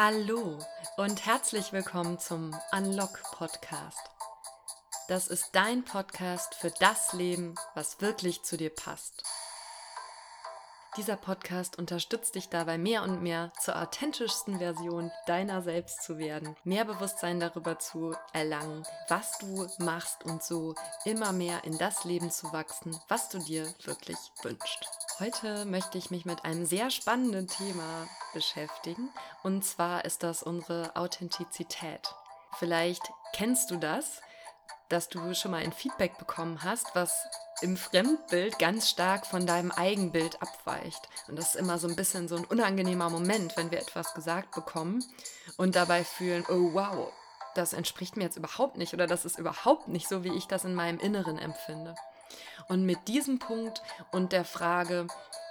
Hallo und herzlich willkommen zum Unlock Podcast. Das ist dein Podcast für das Leben, was wirklich zu dir passt. Dieser Podcast unterstützt dich dabei, mehr und mehr zur authentischsten Version deiner selbst zu werden, mehr Bewusstsein darüber zu erlangen, was du machst und so immer mehr in das Leben zu wachsen, was du dir wirklich wünschst. Heute möchte ich mich mit einem sehr spannenden Thema beschäftigen und zwar ist das unsere Authentizität. Vielleicht kennst du das, dass du schon mal ein Feedback bekommen hast, was im Fremdbild ganz stark von deinem Eigenbild abweicht. Und das ist immer so ein bisschen so ein unangenehmer Moment, wenn wir etwas gesagt bekommen und dabei fühlen, oh wow, das entspricht mir jetzt überhaupt nicht oder das ist überhaupt nicht so, wie ich das in meinem Inneren empfinde. Und mit diesem Punkt und der Frage,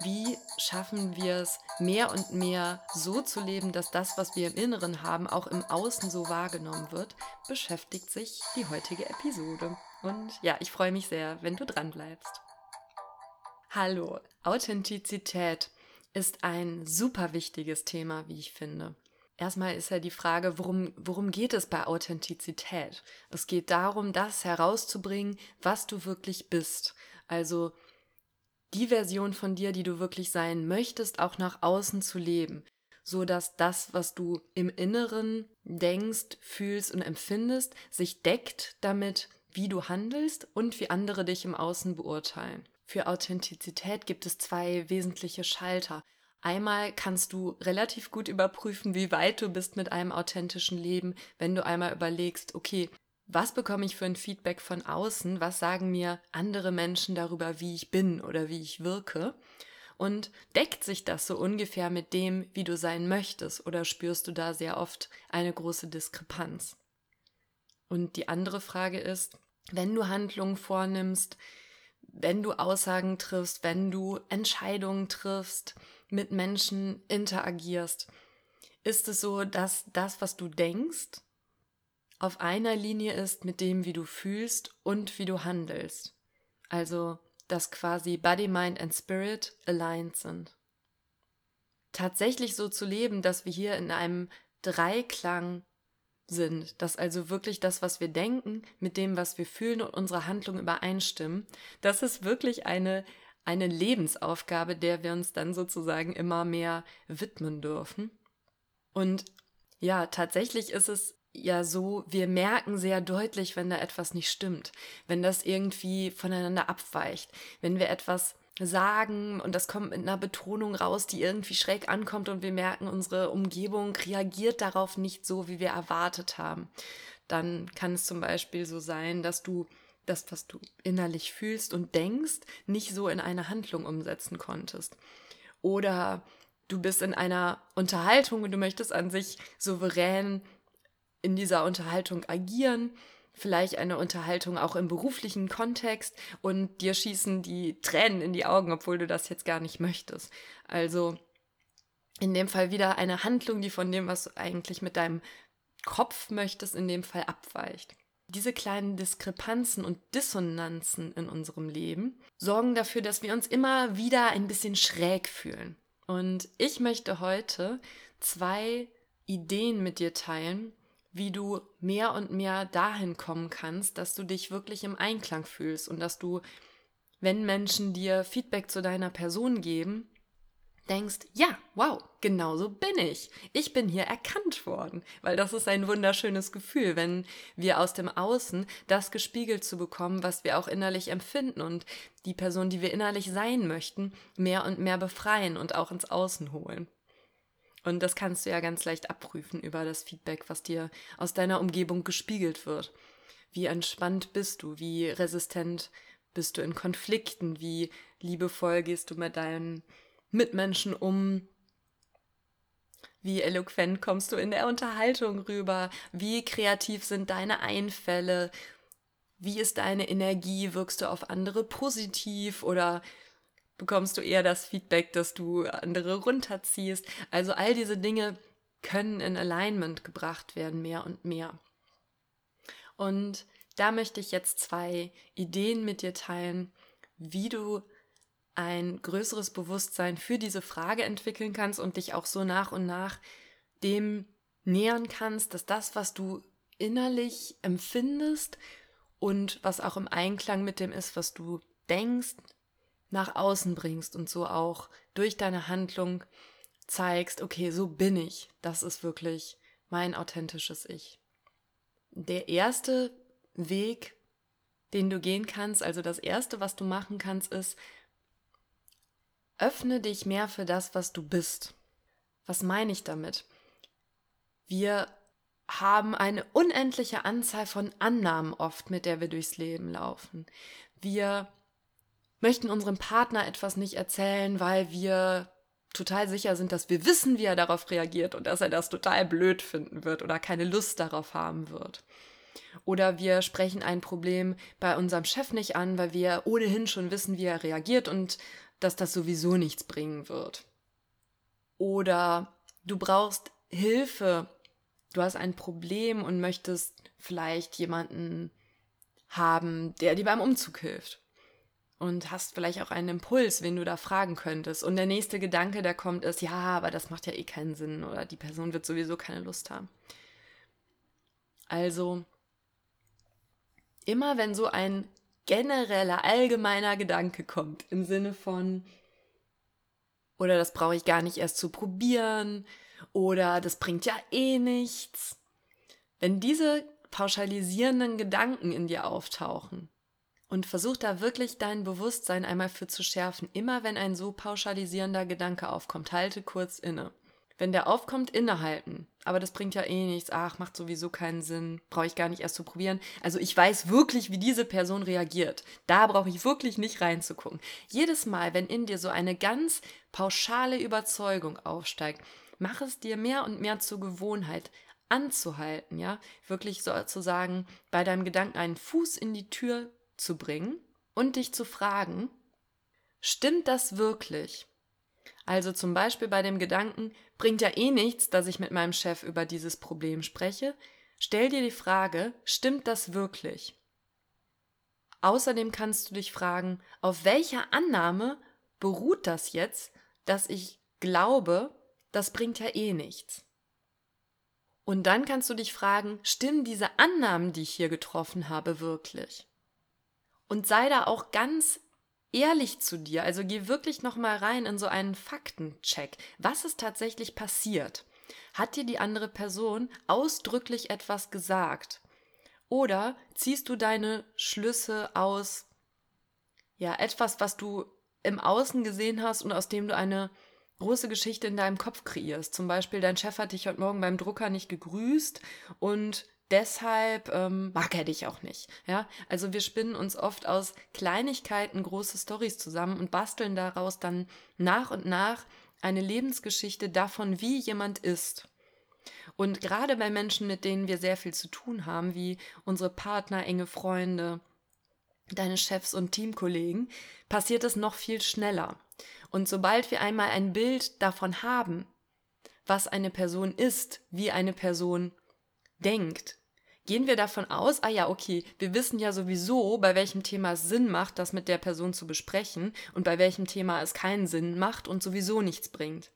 wie schaffen wir es, mehr und mehr so zu leben, dass das, was wir im Inneren haben, auch im Außen so wahrgenommen wird, beschäftigt sich die heutige Episode. Und ja, ich freue mich sehr, wenn du dran bleibst. Hallo, Authentizität ist ein super wichtiges Thema, wie ich finde. Erstmal ist ja die Frage, worum, worum geht es bei Authentizität? Es geht darum, das herauszubringen, was du wirklich bist. Also die Version von dir, die du wirklich sein möchtest, auch nach außen zu leben, so dass das, was du im Inneren denkst, fühlst und empfindest, sich deckt damit, wie du handelst und wie andere dich im Außen beurteilen. Für Authentizität gibt es zwei wesentliche Schalter. Einmal kannst du relativ gut überprüfen, wie weit du bist mit einem authentischen Leben, wenn du einmal überlegst, okay, was bekomme ich für ein Feedback von außen? Was sagen mir andere Menschen darüber, wie ich bin oder wie ich wirke? Und deckt sich das so ungefähr mit dem, wie du sein möchtest, oder spürst du da sehr oft eine große Diskrepanz? Und die andere Frage ist, wenn du Handlungen vornimmst, wenn du Aussagen triffst, wenn du Entscheidungen triffst, mit Menschen interagierst, ist es so, dass das, was du denkst, auf einer Linie ist mit dem, wie du fühlst und wie du handelst. Also, dass quasi Body, Mind and Spirit aligned sind. Tatsächlich so zu leben, dass wir hier in einem Dreiklang sind, dass also wirklich das, was wir denken, mit dem, was wir fühlen und unsere Handlung übereinstimmen, das ist wirklich eine, eine Lebensaufgabe, der wir uns dann sozusagen immer mehr widmen dürfen. Und ja, tatsächlich ist es ja so, wir merken sehr deutlich, wenn da etwas nicht stimmt, wenn das irgendwie voneinander abweicht, wenn wir etwas sagen und das kommt mit einer Betonung raus, die irgendwie schräg ankommt und wir merken, unsere Umgebung reagiert darauf nicht so, wie wir erwartet haben. Dann kann es zum Beispiel so sein, dass du das, was du innerlich fühlst und denkst, nicht so in eine Handlung umsetzen konntest. Oder du bist in einer Unterhaltung und du möchtest an sich souverän in dieser Unterhaltung agieren, vielleicht eine Unterhaltung auch im beruflichen Kontext und dir schießen die Tränen in die Augen, obwohl du das jetzt gar nicht möchtest. Also in dem Fall wieder eine Handlung, die von dem, was du eigentlich mit deinem Kopf möchtest, in dem Fall abweicht. Diese kleinen Diskrepanzen und Dissonanzen in unserem Leben sorgen dafür, dass wir uns immer wieder ein bisschen schräg fühlen. Und ich möchte heute zwei Ideen mit dir teilen, wie du mehr und mehr dahin kommen kannst, dass du dich wirklich im Einklang fühlst und dass du, wenn Menschen dir Feedback zu deiner Person geben, denkst, ja, wow, genau so bin ich. Ich bin hier erkannt worden, weil das ist ein wunderschönes Gefühl, wenn wir aus dem Außen das gespiegelt zu bekommen, was wir auch innerlich empfinden und die Person, die wir innerlich sein möchten, mehr und mehr befreien und auch ins Außen holen. Und das kannst du ja ganz leicht abprüfen über das Feedback, was dir aus deiner Umgebung gespiegelt wird. Wie entspannt bist du? Wie resistent bist du in Konflikten? Wie liebevoll gehst du mit deinen Mitmenschen um? Wie eloquent kommst du in der Unterhaltung rüber? Wie kreativ sind deine Einfälle? Wie ist deine Energie? Wirkst du auf andere positiv oder bekommst du eher das Feedback, dass du andere runterziehst. Also all diese Dinge können in Alignment gebracht werden, mehr und mehr. Und da möchte ich jetzt zwei Ideen mit dir teilen, wie du ein größeres Bewusstsein für diese Frage entwickeln kannst und dich auch so nach und nach dem nähern kannst, dass das, was du innerlich empfindest und was auch im Einklang mit dem ist, was du denkst, nach außen bringst und so auch durch deine Handlung zeigst, okay, so bin ich. Das ist wirklich mein authentisches Ich. Der erste Weg, den du gehen kannst, also das erste, was du machen kannst, ist, öffne dich mehr für das, was du bist. Was meine ich damit? Wir haben eine unendliche Anzahl von Annahmen oft, mit der wir durchs Leben laufen. Wir möchten unserem Partner etwas nicht erzählen, weil wir total sicher sind, dass wir wissen, wie er darauf reagiert und dass er das total blöd finden wird oder keine Lust darauf haben wird. Oder wir sprechen ein Problem bei unserem Chef nicht an, weil wir ohnehin schon wissen, wie er reagiert und dass das sowieso nichts bringen wird. Oder du brauchst Hilfe, du hast ein Problem und möchtest vielleicht jemanden haben, der dir beim Umzug hilft und hast vielleicht auch einen Impuls, wen du da fragen könntest. Und der nächste Gedanke, der kommt, ist, ja, aber das macht ja eh keinen Sinn oder die Person wird sowieso keine Lust haben. Also, immer wenn so ein genereller, allgemeiner Gedanke kommt, im Sinne von, oder das brauche ich gar nicht erst zu probieren, oder das bringt ja eh nichts. Wenn diese pauschalisierenden Gedanken in dir auftauchen, und versuch da wirklich dein Bewusstsein einmal für zu schärfen. Immer wenn ein so pauschalisierender Gedanke aufkommt, halte kurz inne. Wenn der aufkommt, innehalten. Aber das bringt ja eh nichts. Ach, macht sowieso keinen Sinn. Brauche ich gar nicht erst zu probieren. Also ich weiß wirklich, wie diese Person reagiert. Da brauche ich wirklich nicht reinzugucken. Jedes Mal, wenn in dir so eine ganz pauschale Überzeugung aufsteigt, mach es dir mehr und mehr zur Gewohnheit, anzuhalten, ja, wirklich sozusagen bei deinem Gedanken einen Fuß in die Tür zu bringen und dich zu fragen, stimmt das wirklich? Also zum Beispiel bei dem Gedanken, bringt ja eh nichts, dass ich mit meinem Chef über dieses Problem spreche, stell dir die Frage, stimmt das wirklich? Außerdem kannst du dich fragen, auf welcher Annahme beruht das jetzt, dass ich glaube, das bringt ja eh nichts? Und dann kannst du dich fragen, stimmen diese Annahmen, die ich hier getroffen habe, wirklich? und sei da auch ganz ehrlich zu dir. Also geh wirklich noch mal rein in so einen Faktencheck. Was ist tatsächlich passiert? Hat dir die andere Person ausdrücklich etwas gesagt? Oder ziehst du deine Schlüsse aus ja, etwas, was du im Außen gesehen hast und aus dem du eine große Geschichte in deinem Kopf kreierst. Zum Beispiel, dein Chef hat dich heute Morgen beim Drucker nicht gegrüßt und deshalb ähm, mag er dich auch nicht. Ja, also wir spinnen uns oft aus Kleinigkeiten große Stories zusammen und basteln daraus dann nach und nach eine Lebensgeschichte davon, wie jemand ist. Und gerade bei Menschen, mit denen wir sehr viel zu tun haben, wie unsere Partner, enge Freunde, deine Chefs und Teamkollegen, passiert es noch viel schneller. Und sobald wir einmal ein Bild davon haben, was eine Person ist, wie eine Person denkt, gehen wir davon aus, ah ja, okay, wir wissen ja sowieso, bei welchem Thema es Sinn macht, das mit der Person zu besprechen und bei welchem Thema es keinen Sinn macht und sowieso nichts bringt.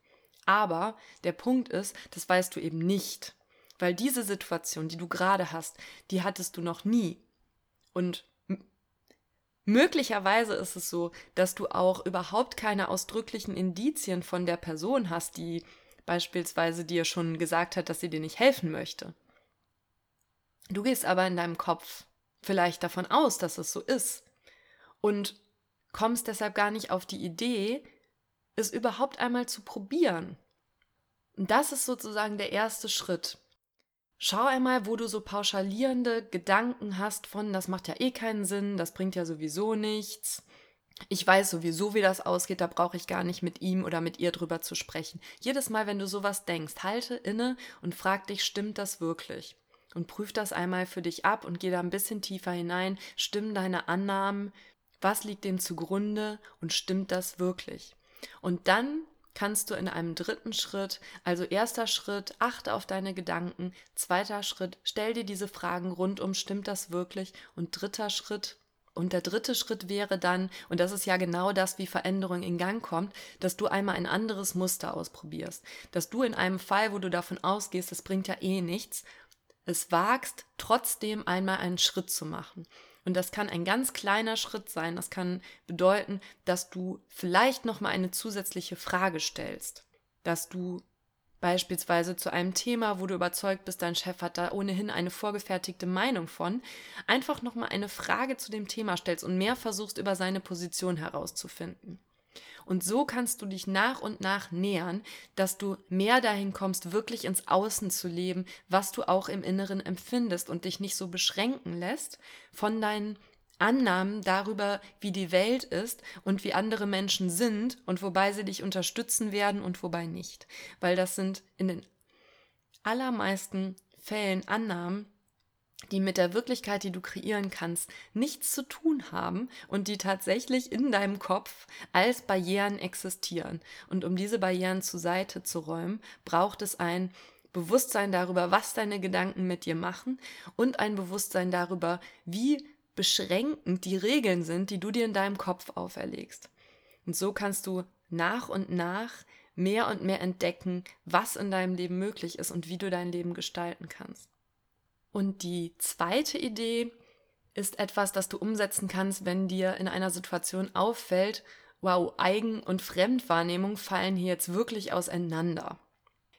Aber der Punkt ist, das weißt du eben nicht. Weil diese Situation, die du gerade hast, die hattest du noch nie. Und möglicherweise ist es so, dass du auch überhaupt keine ausdrücklichen Indizien von der Person hast, die beispielsweise dir schon gesagt hat, dass sie dir nicht helfen möchte. Du gehst aber in deinem Kopf vielleicht davon aus, dass es so ist und kommst deshalb gar nicht auf die Idee, es überhaupt einmal zu probieren. Und das ist sozusagen der erste Schritt. Schau einmal, wo du so pauschalierende Gedanken hast von, das macht ja eh keinen Sinn, das bringt ja sowieso nichts. Ich weiß sowieso, wie das ausgeht, da brauche ich gar nicht mit ihm oder mit ihr drüber zu sprechen. Jedes Mal, wenn du sowas denkst, halte inne und frag dich, stimmt das wirklich? Und prüf das einmal für dich ab und geh da ein bisschen tiefer hinein. Stimmen deine Annahmen? Was liegt dem zugrunde und stimmt das wirklich? Und dann kannst du in einem dritten Schritt, also erster Schritt, achte auf deine Gedanken, zweiter Schritt, stell dir diese Fragen rundum, stimmt das wirklich? Und dritter Schritt, Und der dritte Schritt wäre dann, und das ist ja genau das, wie Veränderung in Gang kommt, dass du einmal ein anderes Muster ausprobierst. Dass du in einem Fall, wo du davon ausgehst, das bringt ja eh nichts, es wagst, trotzdem einmal einen Schritt zu machen. Und das kann ein ganz kleiner Schritt sein. Das kann bedeuten, dass du vielleicht noch mal eine zusätzliche Frage stellst, dass du beispielsweise zu einem Thema, wo du überzeugt bist, dein Chef hat da ohnehin eine vorgefertigte Meinung von, einfach noch mal eine Frage zu dem Thema stellst und mehr versuchst über seine Position herauszufinden. Und so kannst du dich nach und nach nähern, dass du mehr dahin kommst, wirklich ins Außen zu leben, was du auch im Inneren empfindest und dich nicht so beschränken lässt von deinen Annahmen darüber, wie die Welt ist und wie andere Menschen sind und wobei sie dich unterstützen werden und wobei nicht. Weil das sind in den allermeisten Fällen Annahmen, die mit der Wirklichkeit, die du kreieren kannst, nichts zu tun haben und die tatsächlich in deinem Kopf als Barrieren existieren. Und um diese Barrieren zur Seite zu räumen, braucht es ein Bewusstsein darüber, was deine Gedanken mit dir machen und ein Bewusstsein darüber, wie beschränkend die Regeln sind, die du dir in deinem Kopf auferlegst. Und so kannst du nach und nach mehr und mehr entdecken, was in deinem Leben möglich ist und wie du dein Leben gestalten kannst. Und die zweite Idee ist etwas, das du umsetzen kannst, wenn dir in einer Situation auffällt, wow, Eigen- und Fremdwahrnehmung fallen hier jetzt wirklich auseinander.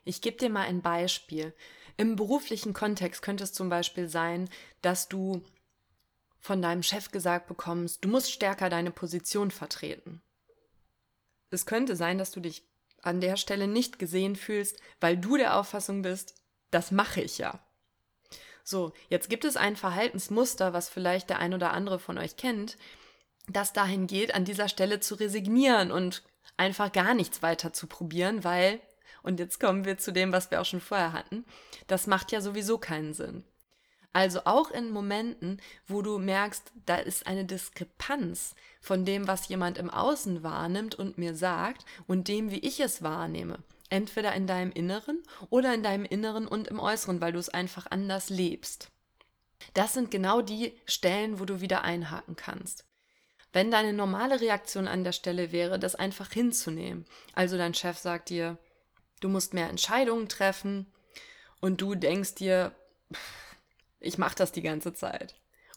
Ich gebe dir mal ein Beispiel. Im beruflichen Kontext könnte es zum Beispiel sein, dass du von deinem Chef gesagt bekommst, du musst stärker deine Position vertreten. Es könnte sein, dass du dich an der Stelle nicht gesehen fühlst, weil du der Auffassung bist, das mache ich ja. So, jetzt gibt es ein Verhaltensmuster, was vielleicht der ein oder andere von euch kennt, das dahin geht, an dieser Stelle zu resignieren und einfach gar nichts weiter zu probieren, weil, und jetzt kommen wir zu dem, was wir auch schon vorher hatten, das macht ja sowieso keinen Sinn. Also auch in Momenten, wo du merkst, da ist eine Diskrepanz von dem, was jemand im Außen wahrnimmt und mir sagt und dem, wie ich es wahrnehme. Entweder in deinem Inneren oder in deinem Inneren und im Äußeren, weil du es einfach anders lebst. Das sind genau die Stellen, wo du wieder einhaken kannst. Wenn deine normale Reaktion an der Stelle wäre, das einfach hinzunehmen, also dein Chef sagt dir, du musst mehr Entscheidungen treffen und du denkst dir, ich mache das die ganze Zeit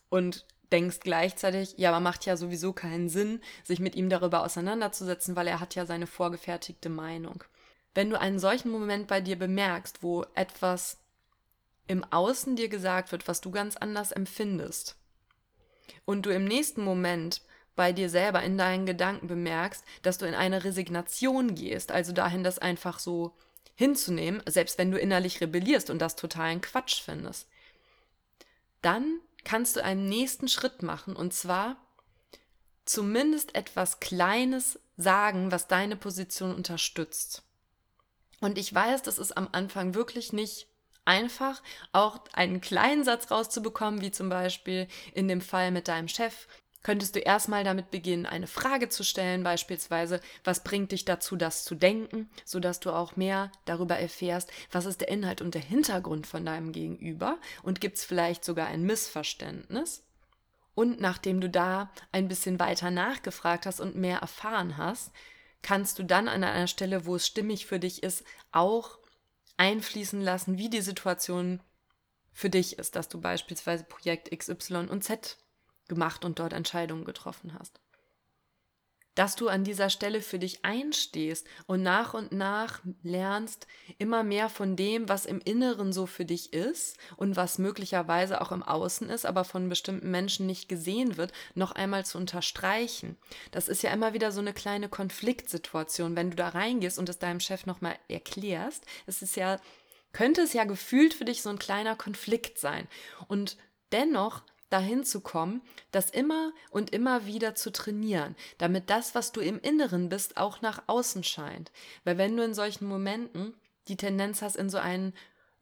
und denkst gleichzeitig, ja, aber macht ja sowieso keinen Sinn, sich mit ihm darüber auseinanderzusetzen, weil er hat ja seine vorgefertigte Meinung. Wenn du einen solchen Moment bei dir bemerkst, wo etwas im Außen dir gesagt wird, was du ganz anders empfindest, und du im nächsten Moment bei dir selber in deinen Gedanken bemerkst, dass du in eine Resignation gehst, also dahin, das einfach so hinzunehmen, selbst wenn du innerlich rebellierst und das totalen Quatsch findest, dann kannst du einen nächsten Schritt machen und zwar zumindest etwas Kleines sagen, was deine Position unterstützt. Und ich weiß, das ist am Anfang wirklich nicht einfach, auch einen kleinen Satz rauszubekommen, wie zum Beispiel in dem Fall mit deinem Chef. Könntest du erstmal damit beginnen, eine Frage zu stellen, beispielsweise, was bringt dich dazu, das zu denken, sodass du auch mehr darüber erfährst, was ist der Inhalt und der Hintergrund von deinem Gegenüber und gibt es vielleicht sogar ein Missverständnis. Und nachdem du da ein bisschen weiter nachgefragt hast und mehr erfahren hast, kannst du dann an einer Stelle, wo es stimmig für dich ist, auch einfließen lassen, wie die Situation für dich ist, dass du beispielsweise Projekt XY und Z gemacht und dort Entscheidungen getroffen hast dass du an dieser Stelle für dich einstehst und nach und nach lernst, immer mehr von dem, was im Inneren so für dich ist und was möglicherweise auch im Außen ist, aber von bestimmten Menschen nicht gesehen wird, noch einmal zu unterstreichen. Das ist ja immer wieder so eine kleine Konfliktsituation, wenn du da reingehst und es deinem Chef nochmal erklärst. Es ist ja, könnte es ja gefühlt für dich so ein kleiner Konflikt sein. Und dennoch dahin zu kommen, das immer und immer wieder zu trainieren, damit das, was du im Inneren bist, auch nach außen scheint. Weil wenn du in solchen Momenten die Tendenz hast, in so einen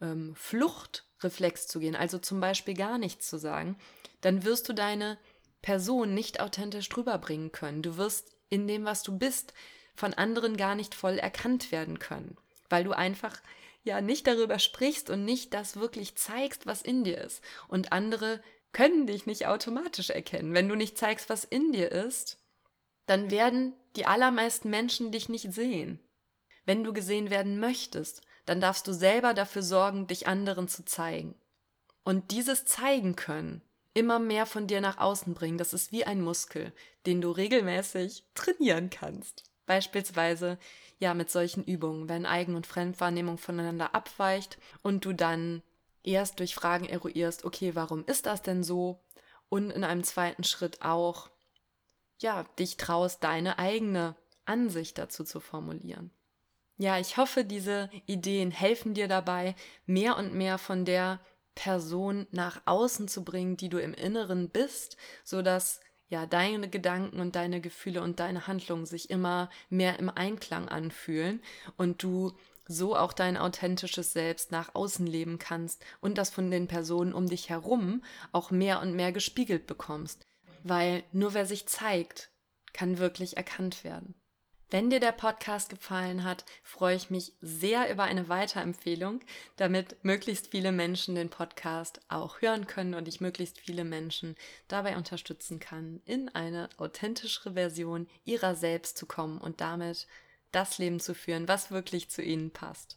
ähm, Fluchtreflex zu gehen, also zum Beispiel gar nichts zu sagen, dann wirst du deine Person nicht authentisch drüber bringen können. Du wirst in dem, was du bist, von anderen gar nicht voll erkannt werden können, weil du einfach ja nicht darüber sprichst und nicht das wirklich zeigst, was in dir ist. Und andere können dich nicht automatisch erkennen. Wenn du nicht zeigst, was in dir ist, dann werden die allermeisten Menschen dich nicht sehen. Wenn du gesehen werden möchtest, dann darfst du selber dafür sorgen, dich anderen zu zeigen. Und dieses zeigen können, immer mehr von dir nach außen bringen, das ist wie ein Muskel, den du regelmäßig trainieren kannst. Beispielsweise ja mit solchen Übungen, wenn Eigen- und Fremdwahrnehmung voneinander abweicht und du dann erst durch Fragen eruierst, okay, warum ist das denn so? Und in einem zweiten Schritt auch, ja, dich traust, deine eigene Ansicht dazu zu formulieren. Ja, ich hoffe, diese Ideen helfen dir dabei, mehr und mehr von der Person nach außen zu bringen, die du im Inneren bist, so dass ja deine Gedanken und deine Gefühle und deine Handlungen sich immer mehr im Einklang anfühlen und du so auch dein authentisches Selbst nach außen leben kannst und das von den Personen um dich herum auch mehr und mehr gespiegelt bekommst. Weil nur wer sich zeigt, kann wirklich erkannt werden. Wenn dir der Podcast gefallen hat, freue ich mich sehr über eine Weiterempfehlung, damit möglichst viele Menschen den Podcast auch hören können und ich möglichst viele Menschen dabei unterstützen kann, in eine authentischere Version ihrer selbst zu kommen und damit das Leben zu führen, was wirklich zu ihnen passt.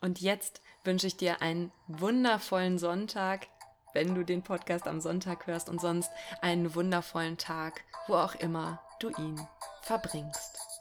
Und jetzt wünsche ich dir einen wundervollen Sonntag, wenn du den Podcast am Sonntag hörst und sonst einen wundervollen Tag, wo auch immer du ihn verbringst.